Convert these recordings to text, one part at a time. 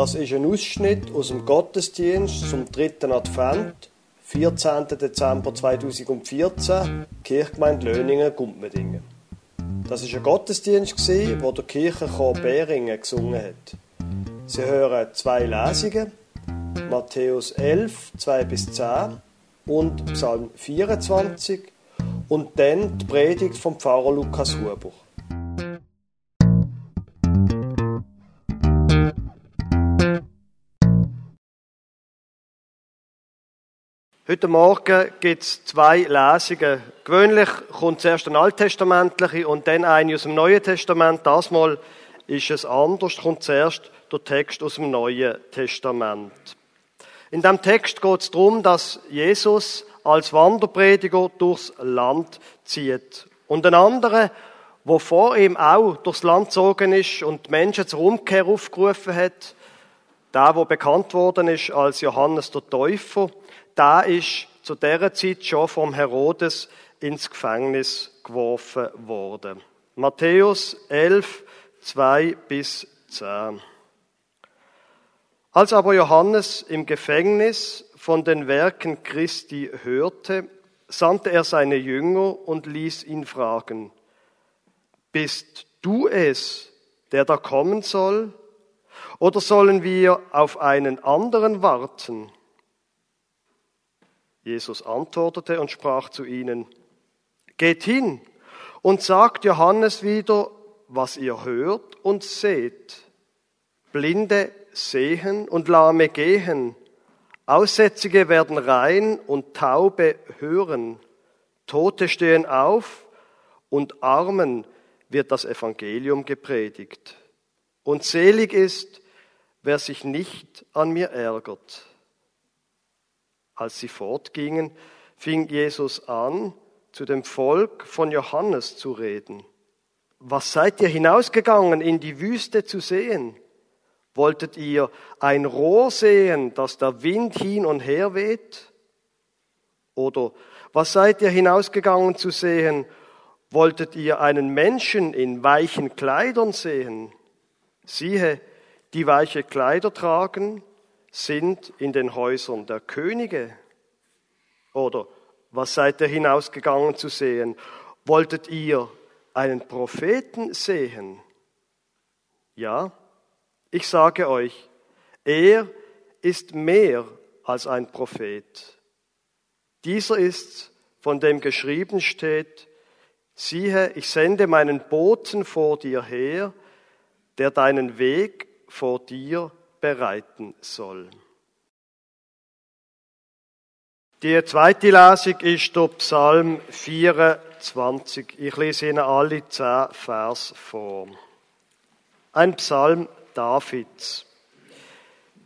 Das ist ein Ausschnitt aus dem Gottesdienst zum dritten Advent, 14. Dezember 2014, Kirchgemeinde Löningen, Gumpmedingen. Das ist ein Gottesdienst, wo der Kirchenchor Beringen gesungen hat. Sie hören zwei Lesungen, Matthäus 11, 2 bis 10 und Psalm 24 und dann die Predigt vom Pfarrer Lukas Huber. Heute Morgen gibt es zwei Lesungen. Gewöhnlich kommt zuerst eine alttestamentliche und dann eine aus dem Neuen Testament. Das Mal ist es anders, kommt zuerst der Text aus dem Neuen Testament. In dem Text geht es darum, dass Jesus als Wanderprediger durchs Land zieht. Und ein anderer, wo vor ihm auch durchs Land gezogen ist und die Menschen zur Umkehr aufgerufen hat, der, wo bekannt worden ist als Johannes der Täufer, da ist zu dieser Zeit schon vom Herodes ins Gefängnis geworfen worden. Matthäus 11, 2 bis 10. Als aber Johannes im Gefängnis von den Werken Christi hörte, sandte er seine Jünger und ließ ihn fragen, bist du es, der da kommen soll? Oder sollen wir auf einen anderen warten? Jesus antwortete und sprach zu ihnen, Geht hin und sagt Johannes wieder, was ihr hört und seht. Blinde sehen und Lahme gehen, Aussätzige werden rein und Taube hören, Tote stehen auf und Armen wird das Evangelium gepredigt. Und selig ist, wer sich nicht an mir ärgert. Als sie fortgingen, fing Jesus an, zu dem Volk von Johannes zu reden. Was seid ihr hinausgegangen in die Wüste zu sehen? Wolltet ihr ein Rohr sehen, das der Wind hin und her weht? Oder was seid ihr hinausgegangen zu sehen? Wolltet ihr einen Menschen in weichen Kleidern sehen? Siehe, die weiche Kleider tragen, sind in den Häusern der Könige? Oder was seid ihr hinausgegangen zu sehen? Wolltet ihr einen Propheten sehen? Ja, ich sage euch, er ist mehr als ein Prophet. Dieser ist, von dem geschrieben steht, siehe, ich sende meinen Boten vor dir her, der deinen Weg vor dir bereiten soll. Die zweite Lesung ist der Psalm 24. Ich lese Ihnen alle zehn Vers vor. Ein Psalm Davids.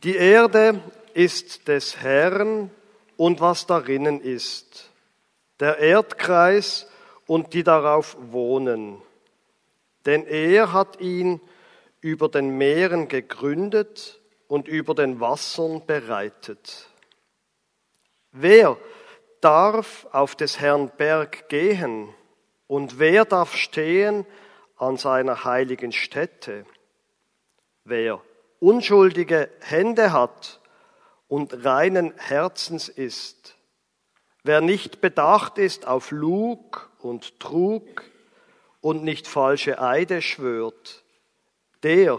Die Erde ist des Herrn und was darinnen ist, der Erdkreis und die darauf wohnen. Denn er hat ihn über den Meeren gegründet und über den Wassern bereitet. Wer darf auf des Herrn Berg gehen und wer darf stehen an seiner heiligen Stätte? Wer unschuldige Hände hat und reinen Herzens ist, wer nicht bedacht ist auf Lug und Trug und nicht falsche Eide schwört, der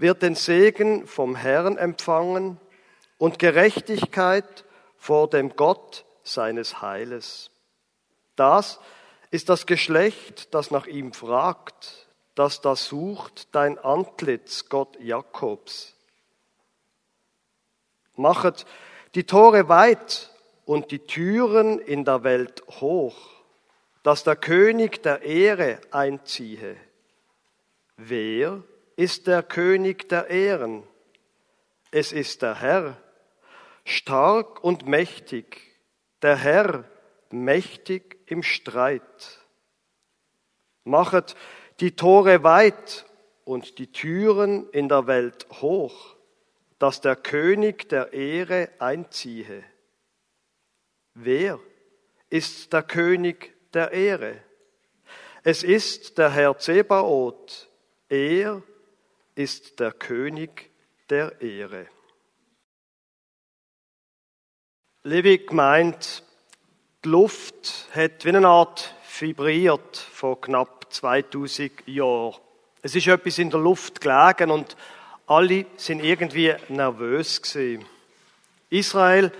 wird den Segen vom Herrn empfangen und Gerechtigkeit vor dem Gott seines Heiles. Das ist das Geschlecht, das nach ihm fragt, das da sucht dein Antlitz, Gott Jakobs. Machet die Tore weit und die Türen in der Welt hoch, dass der König der Ehre einziehe. Wer ist der König der Ehren? Es ist der Herr, stark und mächtig, der Herr mächtig im Streit. Machet die Tore weit und die Türen in der Welt hoch, dass der König der Ehre einziehe. Wer ist der König der Ehre? Es ist der Herr Zebaoth, er ist der König der Ehre. Liebe Gemeinde, die Luft hat wie eine Art vibriert vor knapp 2000 Jahren. Es ist etwas in der Luft gelegen und alle sind irgendwie nervös gewesen. Israel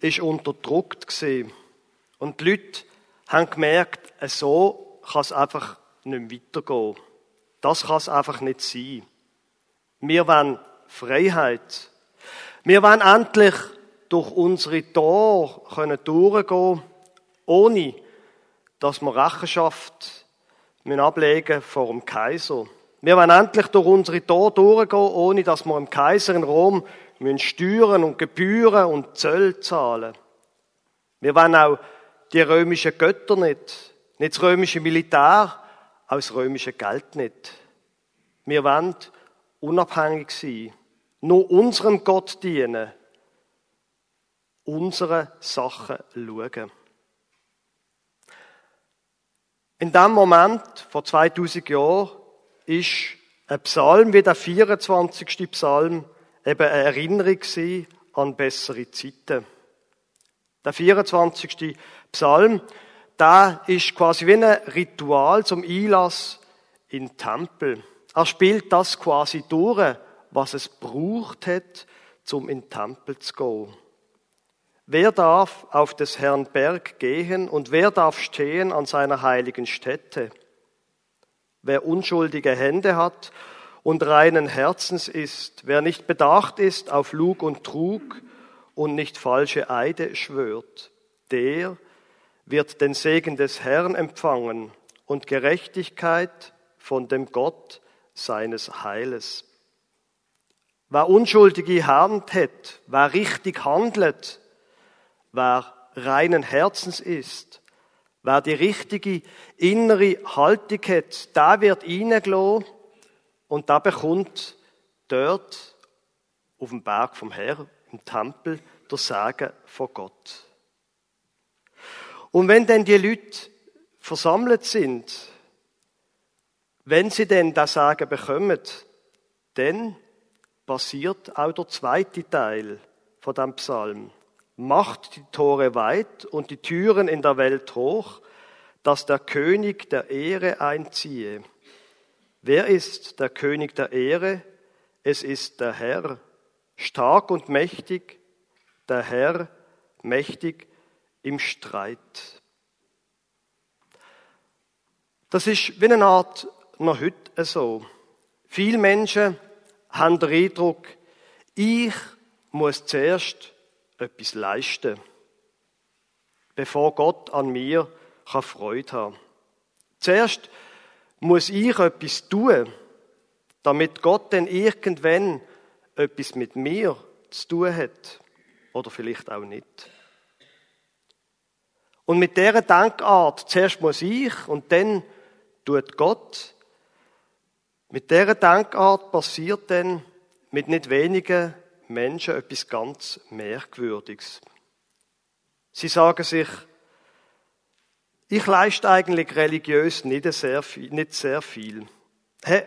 ist unterdrückt gewesen. und die Leute haben gemerkt, so kann es einfach nicht weitergehen. Das kann es einfach nicht sein. Wir wollen Freiheit. Wir wollen endlich durch unsere Tore können durchgehen, ohne dass wir Rechenschaft ablegen vor dem Kaiser. Wir wollen endlich durch unsere Tore durchgehen, ohne dass wir dem Kaiser in Rom müssen Steuern und Gebühren und Zöll zahlen. Wir wollen auch die römischen Götter nicht, nicht das römische Militär, auch das römische Geld nicht. Wir wollen unabhängig sein, nur unserem Gott dienen, unsere Sachen schauen. In dem Moment, vor 2000 Jahren, ist ein Psalm wie der 24. Psalm eben eine Erinnerung an bessere Zeiten. Der 24. Psalm, da ist quasi wie ein Ritual zum Einlass in den Tempel. Er spielt das quasi durch, was es braucht hat, um in den Tempel zu gehen. Wer darf auf des Herrn Berg gehen und wer darf stehen an seiner heiligen Stätte? Wer unschuldige Hände hat und reinen Herzens ist, wer nicht bedacht ist auf Lug und Trug und nicht falsche Eide schwört, der wird den Segen des Herrn empfangen und Gerechtigkeit von dem Gott seines Heiles. Wer unschuldige Hand hat, wer richtig handelt, wer reinen Herzens ist, wer die richtige innere Haltung hat, da wird reingelassen und da bekommt dort auf dem Berg vom Herr, im Tempel, der Segen von Gott. Und wenn denn die Leute versammelt sind, wenn sie denn das Sagen bekommen, dann passiert auch der zweite Teil von dem Psalm. Macht die Tore weit und die Türen in der Welt hoch, dass der König der Ehre einziehe. Wer ist der König der Ehre? Es ist der Herr, stark und mächtig, der Herr, mächtig im Streit. Das ist wie eine Art noch heute so. Viele Menschen haben den Eindruck, ich muss zuerst etwas leisten, bevor Gott an mir Freude haben kann. Zuerst muss ich etwas tun, damit Gott dann irgendwann etwas mit mir zu tun hat. Oder vielleicht auch nicht. Und mit dieser Denkart, zuerst muss ich und dann tut Gott, mit dieser Denkart passiert dann mit nicht wenigen Menschen etwas ganz Merkwürdiges. Sie sagen sich, ich leiste eigentlich religiös nicht sehr viel. Nicht sehr viel. Hey,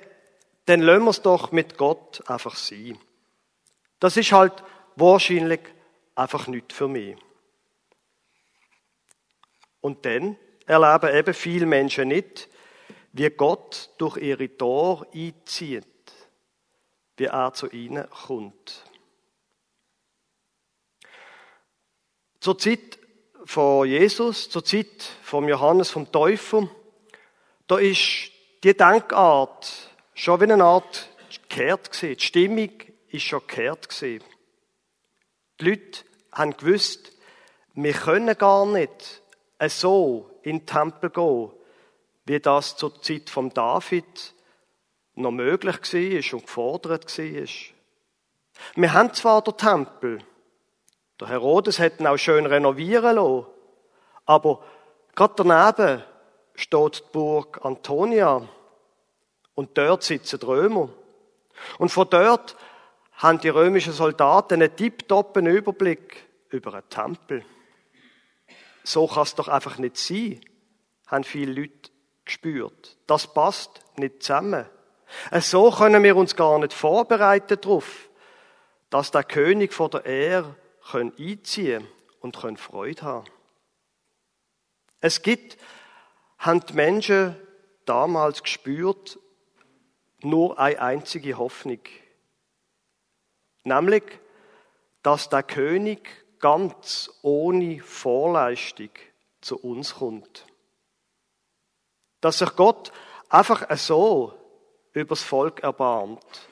dann lassen wir es doch mit Gott einfach sein. Das ist halt wahrscheinlich einfach nicht für mich. Und dann erleben eben viele Menschen nicht, wie Gott durch ihre Tore einzieht, wie er zu ihnen kommt. Zur Zeit von Jesus, zur Zeit von Johannes vom Täufer, da ist die Denkart schon wie eine Art gekehrt gewesen. Die Stimmung ist schon gekehrt gewesen. Die Leute haben gewusst, wir können gar nicht so in den Tempel gehen, wie das zur Zeit von David noch möglich war und gefordert war. Wir haben zwar den Tempel, der Herodes hat ihn auch schön renovieren lassen. Aber gerade daneben steht die Burg Antonia. Und dort sitzen die Römer. Und von dort haben die römischen Soldaten einen tipptoppen Überblick über einen Tempel. So kann es doch einfach nicht sein, haben viele Leute gespürt. Das passt nicht zusammen. So können wir uns gar nicht vorbereiten darauf, dass der König von der Erde einziehen und Freude haben Es gibt, haben die Menschen damals gespürt, nur eine einzige Hoffnung. Nämlich, dass der König ganz ohne Vorleistung zu uns kommt. Dass sich Gott einfach so übers Volk erbarmt,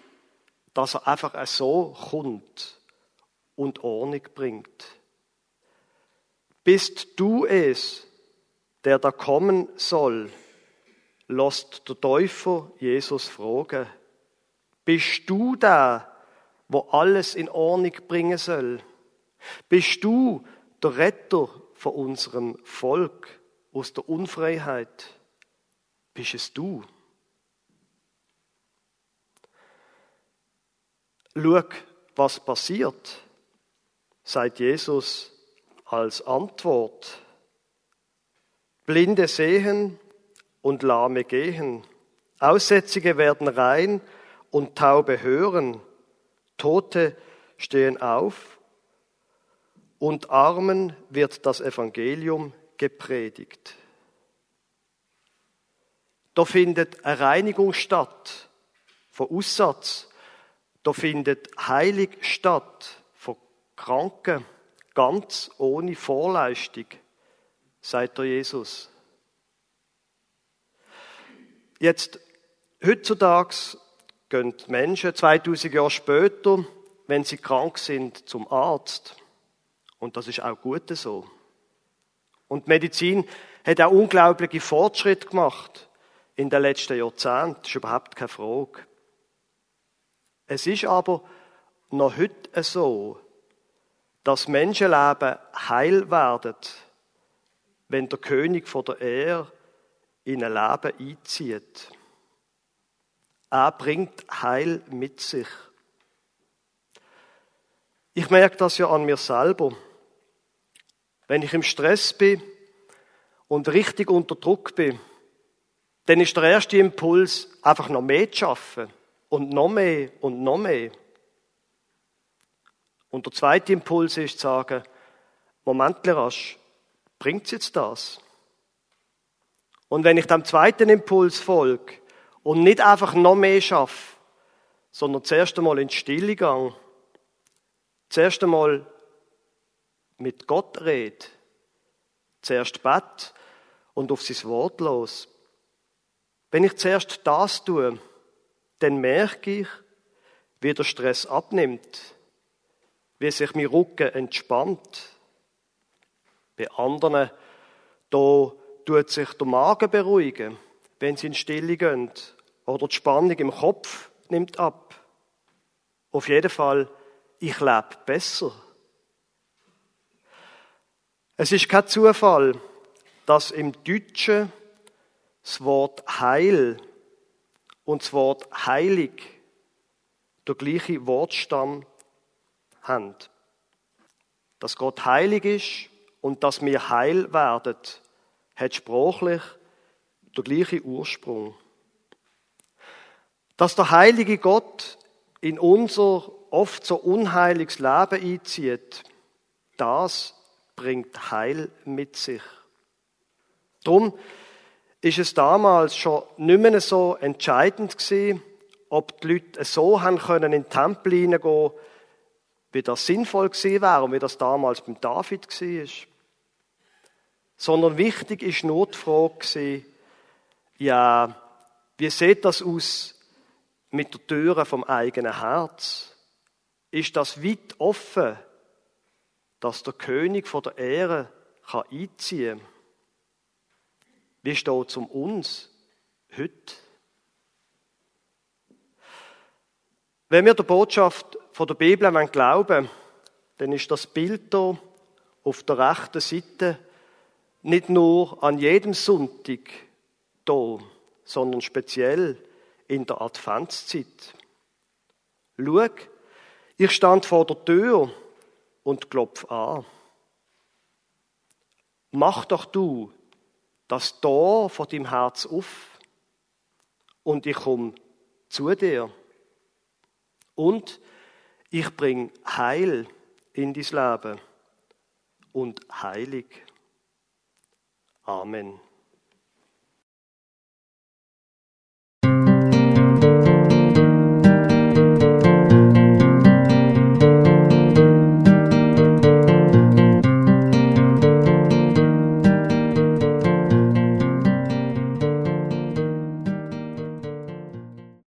dass er einfach so kommt und Ordnung bringt. Bist du es, der da kommen soll? Lasst der Täufer Jesus fragen. Bist du der, wo alles in Ordnung bringen soll? Bist du der Retter von unserem Volk aus der Unfreiheit? Bist es du? Schau, was passiert, sagt Jesus als Antwort. Blinde sehen und Lahme gehen. Aussätzige werden rein und Taube hören. Tote stehen auf und Armen wird das Evangelium gepredigt. Da findet eine Reinigung statt von Aussatz. Da findet Heilig statt von Kranken, ganz ohne Vorleistung, sagt der Jesus. Jetzt, heutzutage gehen Menschen 2000 Jahre später, wenn sie krank sind, zum Arzt. Und das ist auch gut so. Und die Medizin hat auch unglaubliche Fortschritte gemacht in den letzten Jahrzehnten. Das ist überhaupt keine Frage. Es ist aber noch heute so, dass Menschenleben heil werden, wenn der König von der Erde in ein Leben einzieht. Er bringt Heil mit sich. Ich merke das ja an mir selber. Wenn ich im Stress bin und richtig unter Druck bin, dann ist der erste Impuls, einfach noch mehr zu schaffen. Und noch mehr und noch mehr. Und der zweite Impuls ist zu sagen, Moment, rasch, bringt's jetzt das? Und wenn ich dem zweiten Impuls folge und nicht einfach noch mehr schaffe, sondern zuerst einmal in die Stille gehe, zuerst einmal mit Gott rede, zuerst bett und auf sein Wort los. Wenn ich zuerst das tue, dann merke ich, wie der Stress abnimmt, wie sich mein Rücken entspannt. Bei anderen, da tut sich der Magen beruhigen, wenn sie in Stille gehen. Oder die Spannung im Kopf nimmt ab. Auf jeden Fall, ich lebe besser. Es ist kein Zufall, dass im Deutschen das Wort Heil und das Wort heilig der gleiche Wortstamm haben. Dass Gott heilig ist und dass wir heil werden, hat sprachlich der gleiche Ursprung. Dass der heilige Gott in unser oft so unheiliges Leben einzieht, das bringt Heil mit sich. Drum ist es damals schon nicht mehr so entscheidend gewesen, ob die Leute so haben können in den Tempel hineingehen, wie das sinnvoll gewesen wäre und wie das damals beim David war sondern wichtig ist nur die Frage ja, wie sieht das aus mit der Türe vom eigenen Herz? Ist das weit offen, dass der König von der Ehre kann einziehen kann? Wie steht es um uns heute? Wenn wir der Botschaft von der Bibel glauben dann ist das Bild hier auf der rechten Seite nicht nur an jedem Sonntag da, sondern speziell in der Adventszeit. Schau, ich stand vor der Tür und klopf an. Mach doch du das Tor von deinem Herz auf und ich komme zu dir. Und Ich bringe Heil in dein Leben und heilig. Amen.